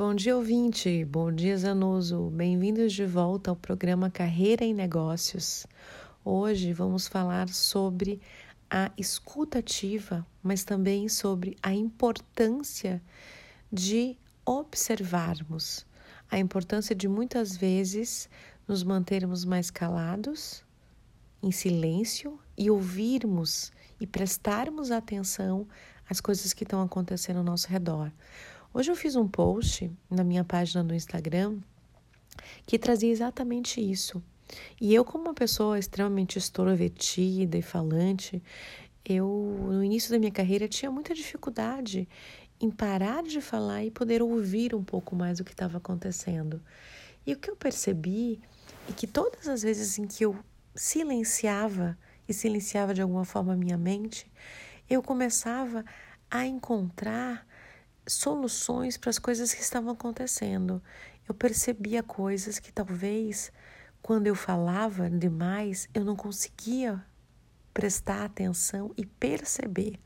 Bom dia, ouvinte. Bom dia, Zanuso. Bem-vindos de volta ao programa Carreira em Negócios. Hoje vamos falar sobre a escutativa, mas também sobre a importância de observarmos, a importância de muitas vezes nos mantermos mais calados, em silêncio e ouvirmos e prestarmos atenção às coisas que estão acontecendo ao nosso redor. Hoje eu fiz um post na minha página do Instagram que trazia exatamente isso. E eu, como uma pessoa extremamente extrovertida e falante, eu no início da minha carreira tinha muita dificuldade em parar de falar e poder ouvir um pouco mais o que estava acontecendo. E o que eu percebi é que todas as vezes em que eu silenciava e silenciava de alguma forma a minha mente, eu começava a encontrar soluções para as coisas que estavam acontecendo. Eu percebia coisas que talvez quando eu falava demais eu não conseguia prestar atenção e perceber.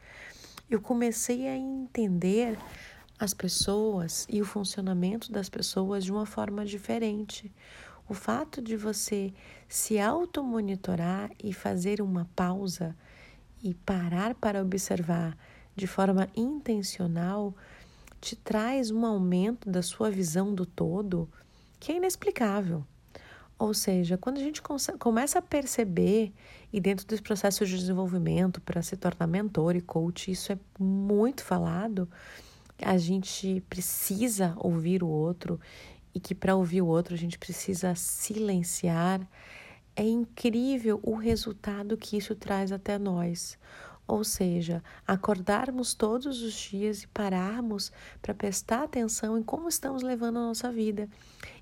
Eu comecei a entender as pessoas e o funcionamento das pessoas de uma forma diferente. O fato de você se automonitorar e fazer uma pausa e parar para observar de forma intencional te traz um aumento da sua visão do todo que é inexplicável. Ou seja, quando a gente começa a perceber, e dentro dos processos de desenvolvimento para se tornar mentor e coach, isso é muito falado, a gente precisa ouvir o outro e que para ouvir o outro a gente precisa silenciar. É incrível o resultado que isso traz até nós. Ou seja, acordarmos todos os dias e pararmos para prestar atenção em como estamos levando a nossa vida.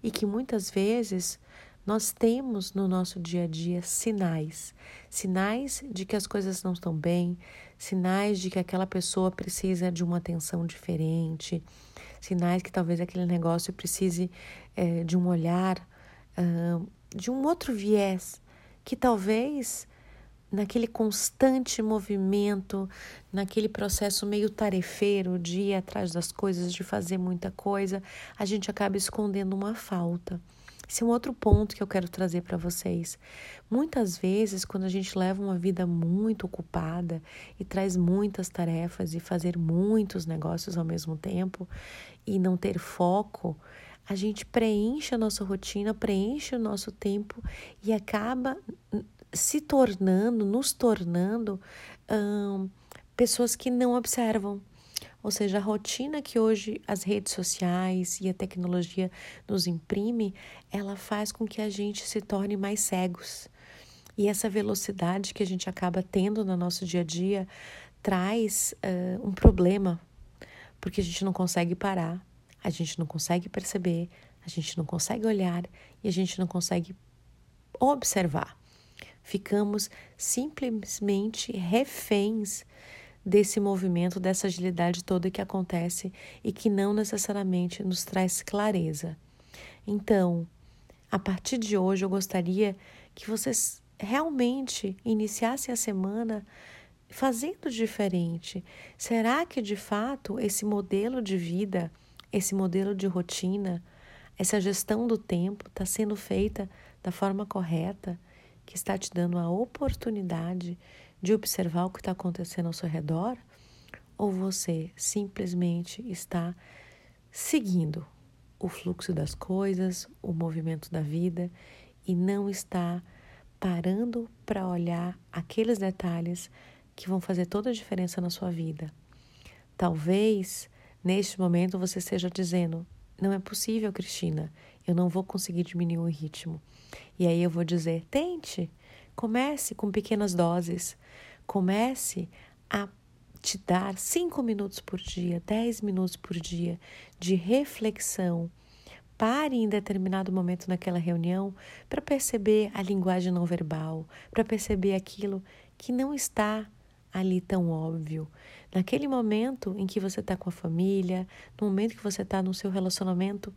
E que muitas vezes nós temos no nosso dia a dia sinais sinais de que as coisas não estão bem, sinais de que aquela pessoa precisa de uma atenção diferente, sinais que talvez aquele negócio precise é, de um olhar, uh, de um outro viés, que talvez naquele constante movimento, naquele processo meio tarefeiro de ir atrás das coisas, de fazer muita coisa, a gente acaba escondendo uma falta. Esse é um outro ponto que eu quero trazer para vocês. Muitas vezes, quando a gente leva uma vida muito ocupada e traz muitas tarefas e fazer muitos negócios ao mesmo tempo e não ter foco, a gente preenche a nossa rotina, preenche o nosso tempo e acaba se tornando, nos tornando hum, pessoas que não observam. Ou seja, a rotina que hoje as redes sociais e a tecnologia nos imprime, ela faz com que a gente se torne mais cegos. E essa velocidade que a gente acaba tendo no nosso dia a dia traz uh, um problema, porque a gente não consegue parar, a gente não consegue perceber, a gente não consegue olhar e a gente não consegue observar ficamos simplesmente reféns desse movimento, dessa agilidade toda que acontece e que não necessariamente nos traz clareza. Então, a partir de hoje, eu gostaria que vocês realmente iniciassem a semana fazendo diferente. Será que de fato esse modelo de vida, esse modelo de rotina, essa gestão do tempo está sendo feita da forma correta? Que está te dando a oportunidade de observar o que está acontecendo ao seu redor? Ou você simplesmente está seguindo o fluxo das coisas, o movimento da vida e não está parando para olhar aqueles detalhes que vão fazer toda a diferença na sua vida? Talvez neste momento você esteja dizendo: não é possível, Cristina, eu não vou conseguir diminuir o ritmo. E aí eu vou dizer: tente, comece com pequenas doses, comece a te dar cinco minutos por dia, dez minutos por dia de reflexão. Pare em determinado momento naquela reunião para perceber a linguagem não verbal, para perceber aquilo que não está ali tão óbvio. Naquele momento em que você está com a família, no momento que você está no seu relacionamento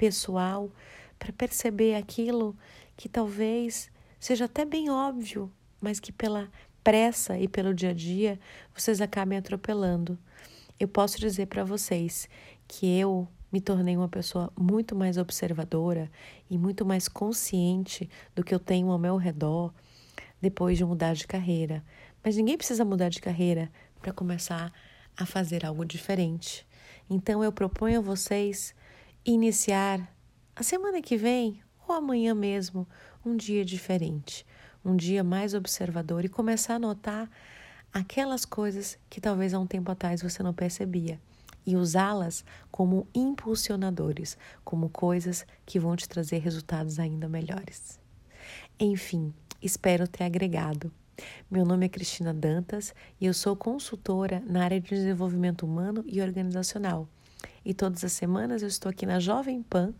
pessoal, para perceber aquilo que talvez seja até bem óbvio, mas que pela pressa e pelo dia a dia vocês acabem atropelando. Eu posso dizer para vocês que eu, me tornei uma pessoa muito mais observadora e muito mais consciente do que eu tenho ao meu redor depois de mudar de carreira. Mas ninguém precisa mudar de carreira para começar a fazer algo diferente. Então eu proponho a vocês iniciar a semana que vem ou amanhã mesmo um dia diferente, um dia mais observador e começar a notar aquelas coisas que talvez há um tempo atrás você não percebia e usá-las como impulsionadores, como coisas que vão te trazer resultados ainda melhores. Enfim, espero ter agregado. Meu nome é Cristina Dantas e eu sou consultora na área de desenvolvimento humano e organizacional. E todas as semanas eu estou aqui na Jovem Pan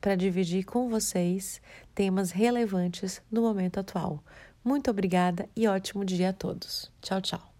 para dividir com vocês temas relevantes no momento atual. Muito obrigada e ótimo dia a todos. Tchau, tchau.